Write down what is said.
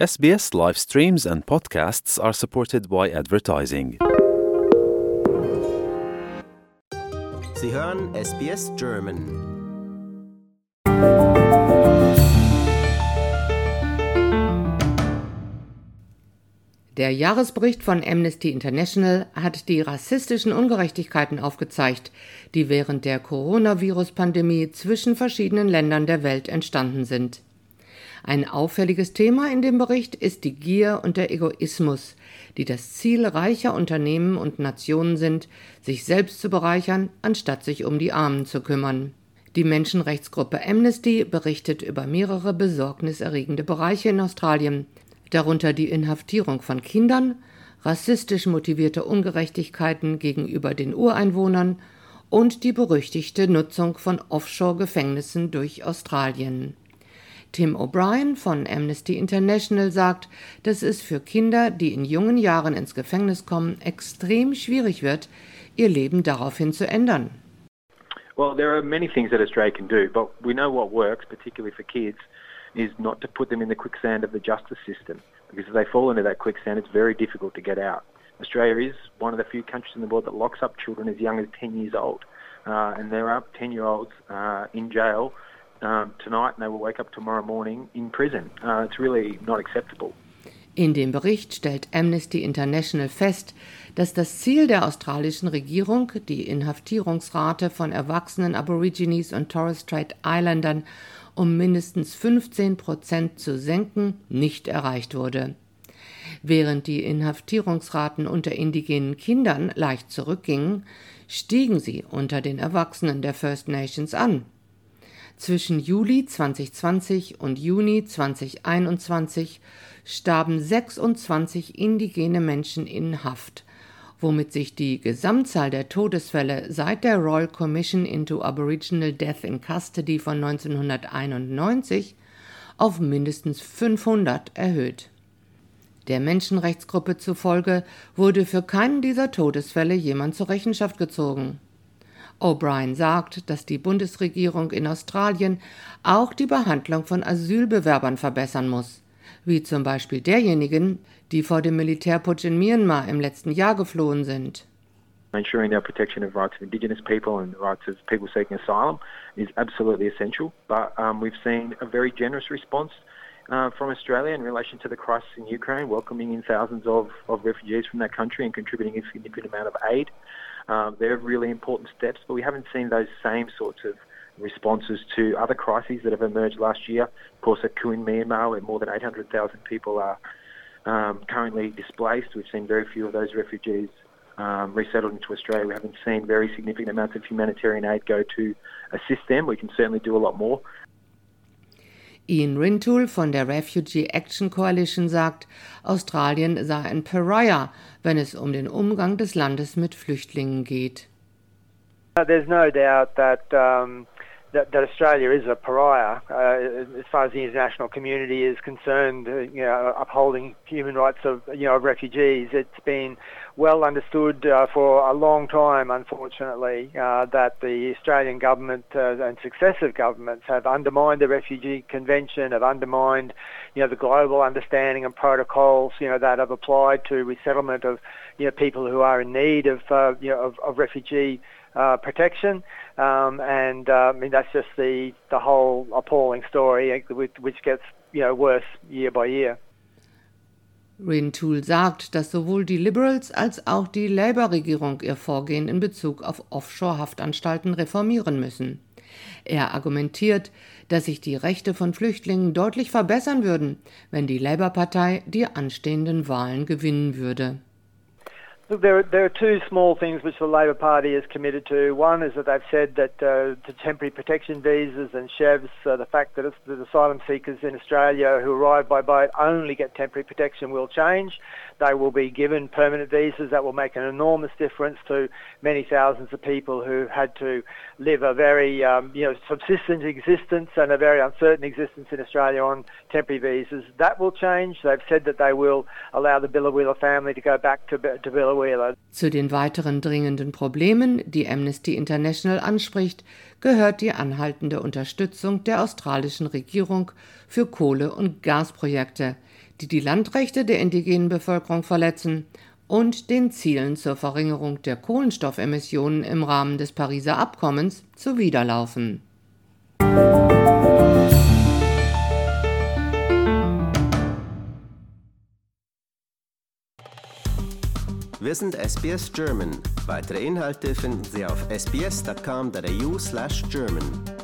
SBS live streams and podcasts are supported by advertising. Sie hören SBS German. Der Jahresbericht von Amnesty International hat die rassistischen Ungerechtigkeiten aufgezeigt, die während der Coronavirus-Pandemie zwischen verschiedenen Ländern der Welt entstanden sind. Ein auffälliges Thema in dem Bericht ist die Gier und der Egoismus, die das Ziel reicher Unternehmen und Nationen sind, sich selbst zu bereichern, anstatt sich um die Armen zu kümmern. Die Menschenrechtsgruppe Amnesty berichtet über mehrere besorgniserregende Bereiche in Australien, darunter die Inhaftierung von Kindern, rassistisch motivierte Ungerechtigkeiten gegenüber den Ureinwohnern und die berüchtigte Nutzung von Offshore-Gefängnissen durch Australien. Tim O'Brien von Amnesty International sagt, dass es für Kinder, die in jungen Jahren ins Gefängnis kommen, extrem schwierig wird, ihr Leben daraufhin zu ändern. Well, there are many things that Australia can do, but we know what works, particularly for kids, is not to put them in the quicksand of the justice system. Because if they fall into that quicksand, it's very difficult to get out. Australia is one of the few countries in the world that locks up children as young as 10 years old. Uh, and there are 10 year olds uh, in jail tonight and they will wake up tomorrow morning in prison. Uh, it's really not acceptable. In dem Bericht stellt Amnesty International fest, dass das Ziel der australischen Regierung, die Inhaftierungsrate von erwachsenen Aborigines und Torres Strait Islandern um mindestens 15 Prozent zu senken, nicht erreicht wurde. Während die Inhaftierungsraten unter indigenen Kindern leicht zurückgingen, stiegen sie unter den Erwachsenen der First Nations an. Zwischen Juli 2020 und Juni 2021 starben 26 indigene Menschen in Haft, womit sich die Gesamtzahl der Todesfälle seit der Royal Commission into Aboriginal Death in Custody von 1991 auf mindestens 500 erhöht. Der Menschenrechtsgruppe zufolge wurde für keinen dieser Todesfälle jemand zur Rechenschaft gezogen. O'Brien sagt, dass die Bundesregierung in Australien auch die Behandlung von Asylbewerbern verbessern muss, wie zum Beispiel derjenigen, die vor dem Militärputsch in Myanmar im letzten Jahr geflohen sind. Ensuring the protection of rights of Indigenous people and rights of people seeking asylum is absolutely essential. But um, we've seen a very generous response uh, from Australia in relation to the crisis in Ukraine, welcoming in thousands of, of refugees from that country and contributing a significant amount of aid. Um, they're really important steps, but we haven't seen those same sorts of responses to other crises that have emerged last year. Of course, a coup in Myanmar, where more than 800,000 people are um, currently displaced. We've seen very few of those refugees um, resettled into Australia. We haven't seen very significant amounts of humanitarian aid go to assist them. We can certainly do a lot more. Ian Rintoul von der Refugee Action Coalition sagt, Australien sei ein Pariah, wenn es um den Umgang des Landes mit Flüchtlingen geht. Uh, there's no doubt that um, that, Australia is a pariah uh, as far as the international community is concerned. Uh, you know, upholding human rights of you know of refugees. It's been well understood uh, for a long time, unfortunately, uh, that the Australian government uh, and successive governments have undermined the Refugee Convention, have undermined, you know, the global understanding and protocols, you know, that have applied to resettlement of, you know, people who are in need of, uh, you know, of, of refugee uh, protection. Um, and uh, I mean that's just the the whole appalling story, which gets you know worse year by year. Rintoul sagt, dass sowohl die Liberals als auch die Labour-Regierung ihr Vorgehen in Bezug auf Offshore-Haftanstalten reformieren müssen. Er argumentiert, dass sich die Rechte von Flüchtlingen deutlich verbessern würden, wenn die Labour-Partei die anstehenden Wahlen gewinnen würde. Look, there are, there are two small things which the Labor Party is committed to. One is that they've said that uh, the temporary protection visas and chefs, uh, the fact that the asylum seekers in Australia who arrive by boat only get temporary protection will change. They will be given permanent visas. That will make an enormous difference to many thousands of people who had to live a very, um, you know, subsistent existence and a very uncertain existence in Australia on temporary visas. That will change. They've said that they will allow the Billawheeler family to go back to, to Billawheeler Zu den weiteren dringenden Problemen, die Amnesty International anspricht, gehört die anhaltende Unterstützung der australischen Regierung für Kohle- und Gasprojekte, die die Landrechte der indigenen Bevölkerung verletzen und den Zielen zur Verringerung der Kohlenstoffemissionen im Rahmen des Pariser Abkommens zuwiderlaufen. Wir sind SBS German. Weitere Inhalte finden Sie auf sbs.com.au/german.